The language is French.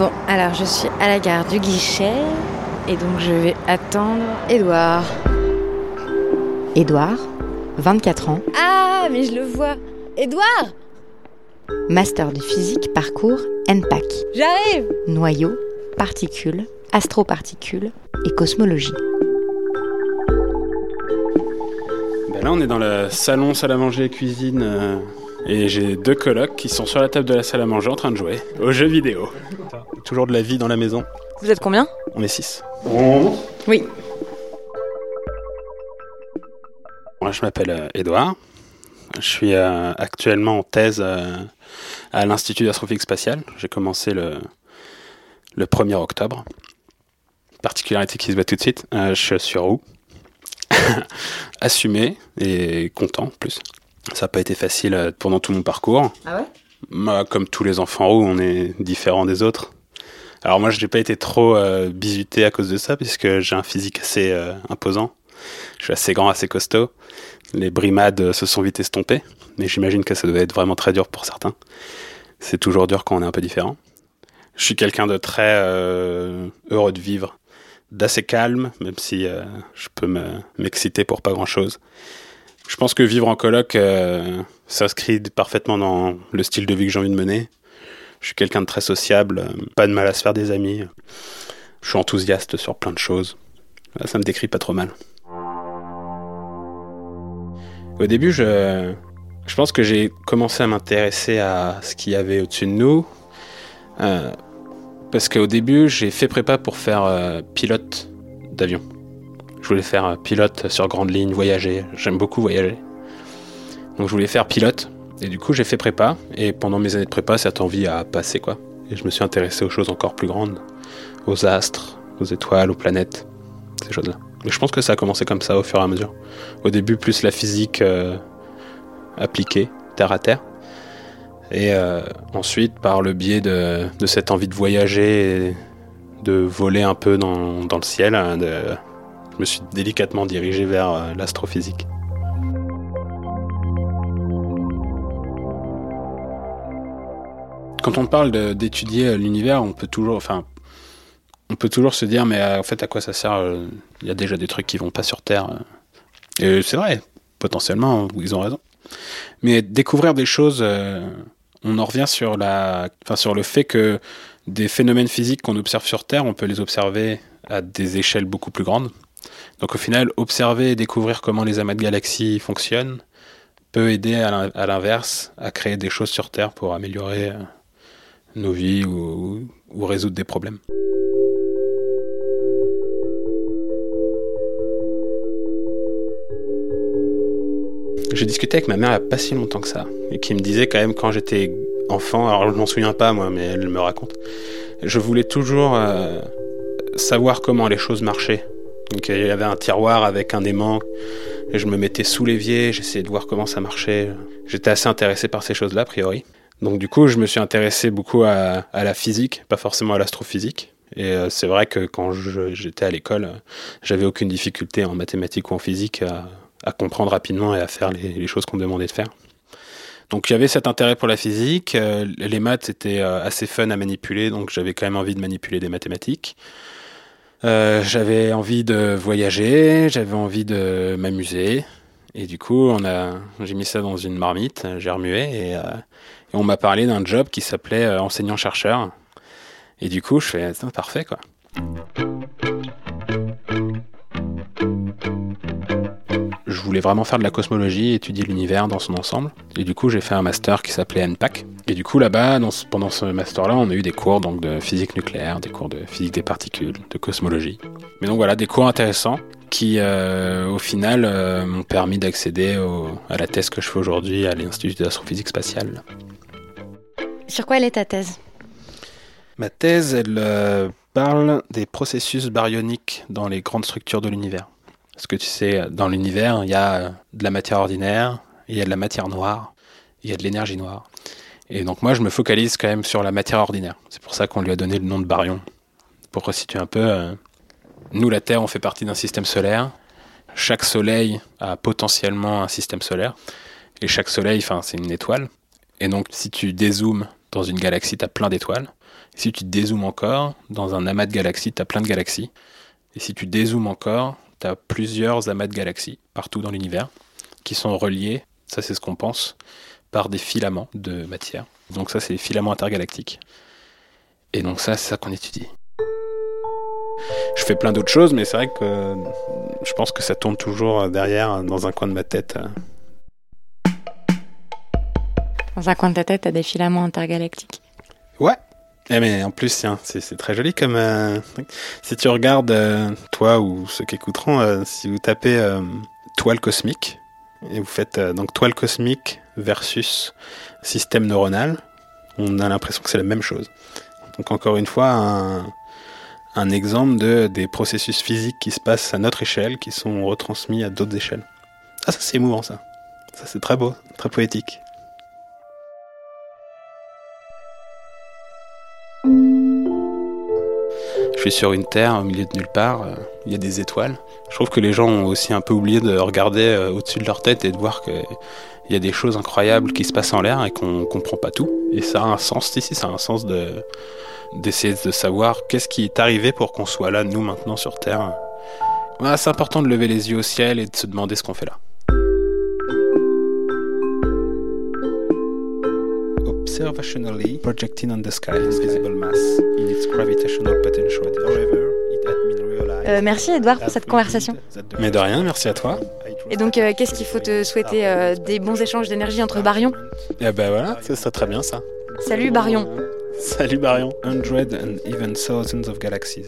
Bon, alors je suis à la gare du guichet et donc je vais attendre Edouard. Édouard, 24 ans, Ah, mais je le vois. Edouard master de physique parcours NPAC, J'arrive noyaux, particules, astroparticules et cosmologie. Ben là, on est dans le salon, salle à manger, cuisine. euh, et j'ai deux colocs qui sont sur la table de la salle à manger en train de jouer aux jeux vidéo. Toujours de la vie dans la maison. Vous êtes combien? On est six. Oui. Moi, je m'appelle euh, Edouard. Je suis euh, actuellement en thèse euh, à l'Institut d'astrophysique spatiale. J'ai commencé le, le 1er octobre. Particularité qui se voit tout de suite, euh, je suis roux. Assumé et content en plus. Ça n'a pas été facile euh, pendant tout mon parcours. Ah ouais? Comme tous les enfants roux, on est différents des autres. Alors moi, je n'ai pas été trop euh, bizuté à cause de ça, puisque j'ai un physique assez euh, imposant. Je suis assez grand, assez costaud. Les brimades euh, se sont vite estompées, mais j'imagine que ça devait être vraiment très dur pour certains. C'est toujours dur quand on est un peu différent. Je suis quelqu'un de très heureux de vivre, d'assez calme, même si je peux me- m'exciter pour pas grand-chose. Je pense que vivre en coloc euh, s'inscrit parfaitement dans le style de vie que j'ai envie de mener. Je suis quelqu'un de très sociable, euh, pas de mal à se faire des amis. Je suis enthousiaste sur plein de choses. Ça me décrit pas trop mal. Au début, je, pense que j'ai commencé à m'intéresser à ce qu'il y avait au-dessus de nous. Euh, parce qu'au début, j'ai fait prépa pour faire pilote d'avion. Je voulais faire pilote sur grande ligne, voyager. J'aime beaucoup voyager. Donc je voulais faire pilote. Et du coup, j'ai fait prépa. Et pendant mes années de prépa, cette envie a passé, quoi. Et je me suis intéressé aux choses encore plus grandes. Aux astres, aux étoiles, aux planètes. Ces choses-là. Mais je pense que ça a commencé comme ça au fur et à mesure. Au début, plus la physique euh, appliquée, terre à terre. Et euh, ensuite, par le biais de, cette envie de voyager et de voler un peu dans, le ciel, hein, de- me suis délicatement dirigé vers euh, l'astrophysique. Quand on parle d'étudier euh, l'univers, on peut toujours, enfin, on peut toujours se dire, mais euh, en fait, à quoi ça sert Il y a déjà des trucs qui vont pas sur Terre. Et c'est vrai, potentiellement, ils ont raison. Mais découvrir des choses, on en revient sur la, enfin, sur le fait que des phénomènes physiques qu'on observe sur Terre, on peut les observer à des échelles beaucoup plus grandes. Donc au final, observer et découvrir comment les amas de galaxies fonctionnent peut aider à l'in- à l'inverse à créer des choses sur Terre pour améliorer euh, nos vies ou, ou résoudre des problèmes. J'ai discuté avec ma mère il n'y a pas si longtemps que ça, et qui me disait quand même quand j'étais enfant, alors je m'en souviens pas moi, mais elle me raconte, je voulais toujours euh, savoir comment les choses marchaient. Donc il y avait un tiroir avec un aimant, je me mettais sous l'évier, j'essayais de voir comment ça marchait. J'étais assez intéressé par ces choses-là, a priori. Donc du coup, je me suis intéressé beaucoup à, la physique, pas forcément à l'astrophysique. Et euh, c'est vrai que quand j'étais à l'école, j'avais aucune difficulté en mathématiques ou en physique à, comprendre rapidement et à faire les, choses qu'on me demandait de faire. Donc il y avait cet intérêt pour la physique. euh, les maths étaient euh, assez fun à manipuler, donc j'avais quand même envie de manipuler des mathématiques. Euh, j'avais envie de voyager, j'avais envie de m'amuser. Et du coup, on a, j'ai mis ça dans une marmite, j'ai remué et, euh, et on m'a parlé d'un job qui s'appelait euh, enseignant-chercheur. Et du coup, je fais, parfait quoi. Voulais vraiment faire de la cosmologie, étudier l'univers dans son ensemble. Et du coup, j'ai fait un master qui s'appelait NPAC. Et du coup, là-bas, ce- pendant ce master-là, on a eu des cours donc, de physique nucléaire, des cours de physique des particules, de cosmologie. Mais donc voilà, des cours intéressants qui, euh, au final, euh, m'ont permis d'accéder à la thèse que je fais aujourd'hui à l'Institut d'astrophysique spatiale. Sur quoi elle est ta thèse? Ma thèse, elle euh, parle des processus baryoniques dans les grandes structures de l'univers. Parce que tu sais, dans l'univers, il y a de la matière ordinaire, il y a de la matière noire, il y a de l'énergie noire. Et donc moi, je me focalise quand même sur la matière ordinaire. C'est pour ça qu'on lui a donné le nom de baryon. Pour resituer un peu, euh, nous, la Terre, on fait partie d'un système solaire. Chaque soleil a potentiellement un système solaire. Et chaque soleil, enfin, c'est une étoile. Et donc, si tu dézoomes dans une galaxie, tu as plein d'étoiles. Si tu dézoomes encore, dans un amas de galaxies, tu as plein de galaxies. Et si tu dézoomes encore, tu as plusieurs amas de galaxies partout dans l'univers qui sont reliés, ça c'est ce qu'on pense, par des filaments de matière. Donc ça c'est les filaments intergalactiques. Et donc ça c'est ça qu'on étudie. Je fais plein d'autres choses, mais c'est vrai que je pense que ça tourne toujours derrière, dans un coin de ma tête. Dans un coin de ta tête, t'as des filaments intergalactiques. Ouais. Eh mais en plus, c'est très joli comme. Euh, si tu regardes, euh, toi ou ceux qui écouteront, euh, si vous tapez toile cosmique, et vous faites donc toile cosmique versus système neuronal, on a l'impression que c'est la même chose. Donc encore une fois, un, un exemple de des processus physiques qui se passent à notre échelle, qui sont retransmis à d'autres échelles. Ah, ça c'est émouvant ça. Ça c'est très beau, très poétique. Je suis sur une terre au milieu de nulle part, euh, il y a des étoiles. Je trouve que les gens ont aussi un peu oublié de regarder euh, au-dessus de leur tête et de voir qu'il y a des choses incroyables qui se passent en l'air et qu'on comprend pas tout. Et ça a un sens ici, ça a un sens de d'essayer de savoir qu'est-ce qui est arrivé pour qu'on soit là, nous, maintenant, sur Terre. c'est important de lever les yeux au ciel et de se demander ce qu'on fait là. Observationally projecting on the sky visible mass in its gravitational potential. However, it had been realized euh, merci Edouard pour cette conversation. Mais de rien, merci à toi. Et donc, euh, qu'est-ce qu'il faut te souhaiter euh, Des bons échanges d'énergie entre baryons Eh ben voilà, c'est ça très bien ça. Salut Baryon. Salut Baryon. Hundreds and even thousands of galaxies.